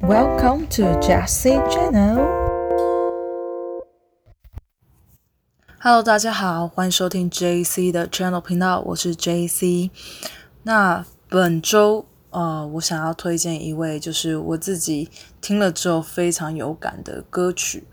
Welcome to Jessie Channel. Hello，大家好，欢迎收听 JC 的 Channel 频道，我是 JC。那本周。 呃，我想要推荐一位，就是我自己听了之后非常有感的歌曲。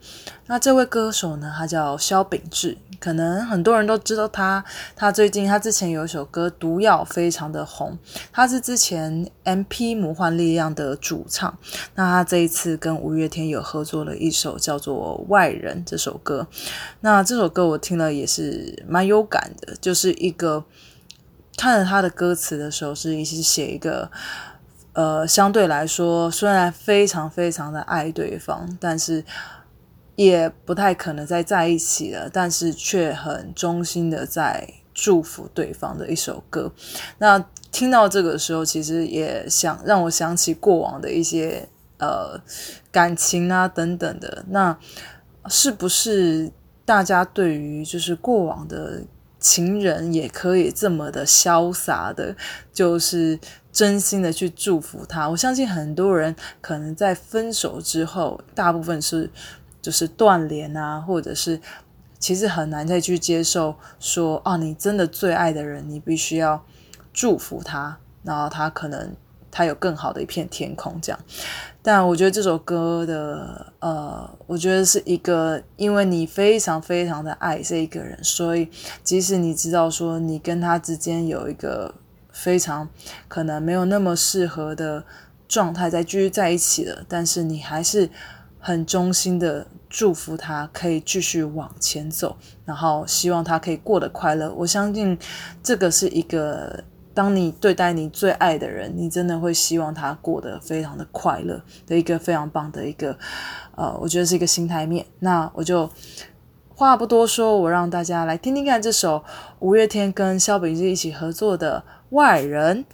那这位歌手呢，他叫萧秉治，可能很多人都知道他。他最近，他之前有一首歌《毒药》非常的红，他是之前 M.P. 魔幻力量的主唱。那他这一次跟五月天有合作了一首叫做《外人》这首歌。那这首歌我听了也是蛮有感的，就是一个。看着他的歌词的时候，是一起写一个，呃，相对来说，虽然非常非常的爱对方，但是也不太可能再在一起了，但是却很衷心的在祝福对方的一首歌。那听到这个时候，其实也想让我想起过往的一些呃感情啊等等的。那是不是大家对于就是过往的？情人也可以这么的潇洒的，就是真心的去祝福他。我相信很多人可能在分手之后，大部分是就是断联啊，或者是其实很难再去接受说，啊，你真的最爱的人，你必须要祝福他，然后他可能。他有更好的一片天空，这样。但我觉得这首歌的，呃，我觉得是一个，因为你非常非常的爱这一个人，所以即使你知道说你跟他之间有一个非常可能没有那么适合的状态再继续在一起了，但是你还是很衷心的祝福他可以继续往前走，然后希望他可以过得快乐。我相信这个是一个。当你对待你最爱的人，你真的会希望他过得非常的快乐的一个非常棒的一个，呃，我觉得是一个心态面。那我就话不多说，我让大家来听听看这首五月天跟肖秉治一起合作的《外人》。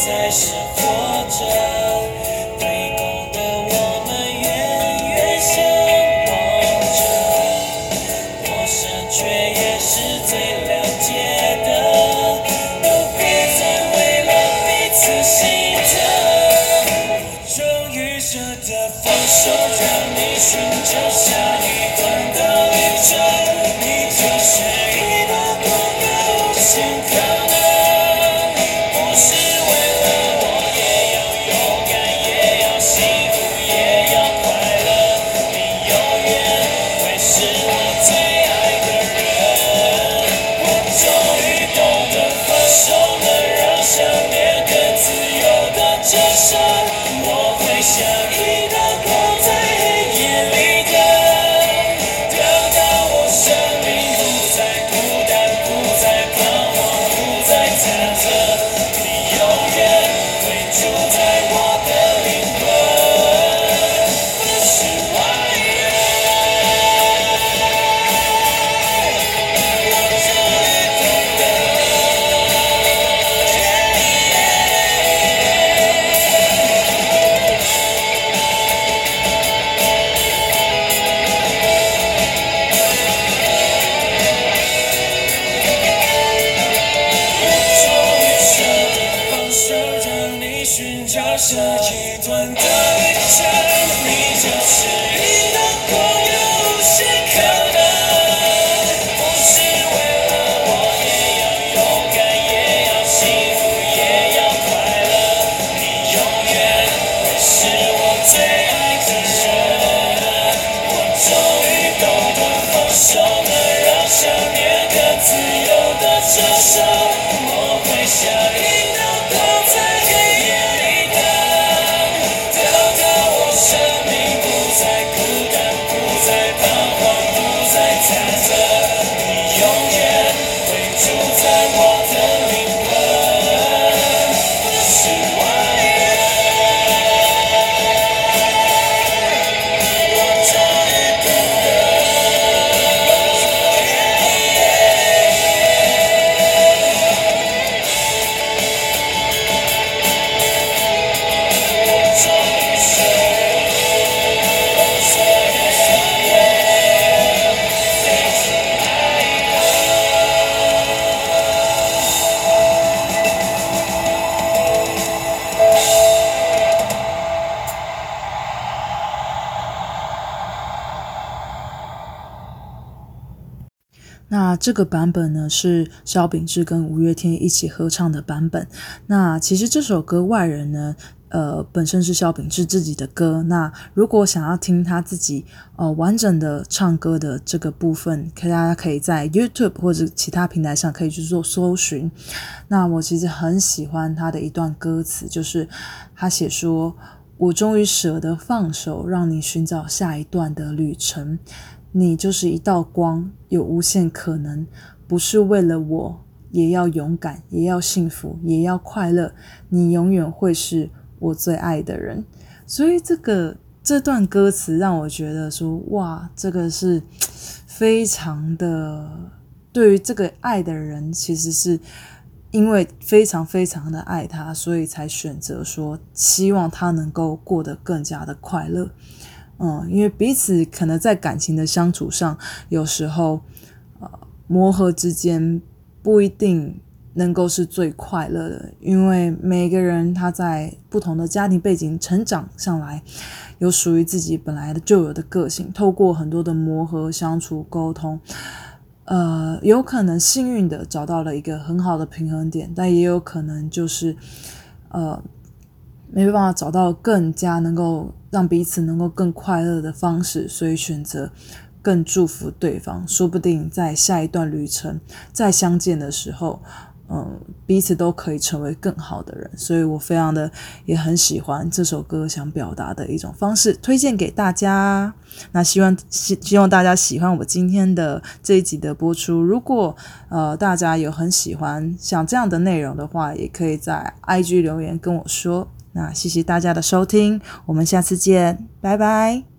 才是活着。道光，这个版本呢，是萧秉治跟五月天一起合唱的版本。那其实这首歌《外人》呢，呃，本身是萧秉治自己的歌。那如果想要听他自己呃完整的唱歌的这个部分，可大家可以在 YouTube 或者其他平台上可以去做搜寻。那我其实很喜欢他的一段歌词，就是他写说：“我终于舍得放手，让你寻找下一段的旅程。”你就是一道光，有无限可能。不是为了我，也要勇敢，也要幸福，也要快乐。你永远会是我最爱的人。所以这个这段歌词让我觉得说，哇，这个是非常的，对于这个爱的人，其实是因为非常非常的爱他，所以才选择说，希望他能够过得更加的快乐。嗯，因为彼此可能在感情的相处上，有时候呃磨合之间不一定能够是最快乐的，因为每个人他在不同的家庭背景成长上来，有属于自己本来的就有的个性，透过很多的磨合、相处、沟通，呃，有可能幸运的找到了一个很好的平衡点，但也有可能就是呃。没办法找到更加能够让彼此能够更快乐的方式，所以选择更祝福对方。说不定在下一段旅程再相见的时候，嗯，彼此都可以成为更好的人。所以我非常的也很喜欢这首歌想表达的一种方式，推荐给大家。那希望希希望大家喜欢我今天的这一集的播出。如果呃大家有很喜欢像这样的内容的话，也可以在 IG 留言跟我说。那谢谢大家的收听，我们下次见，拜拜。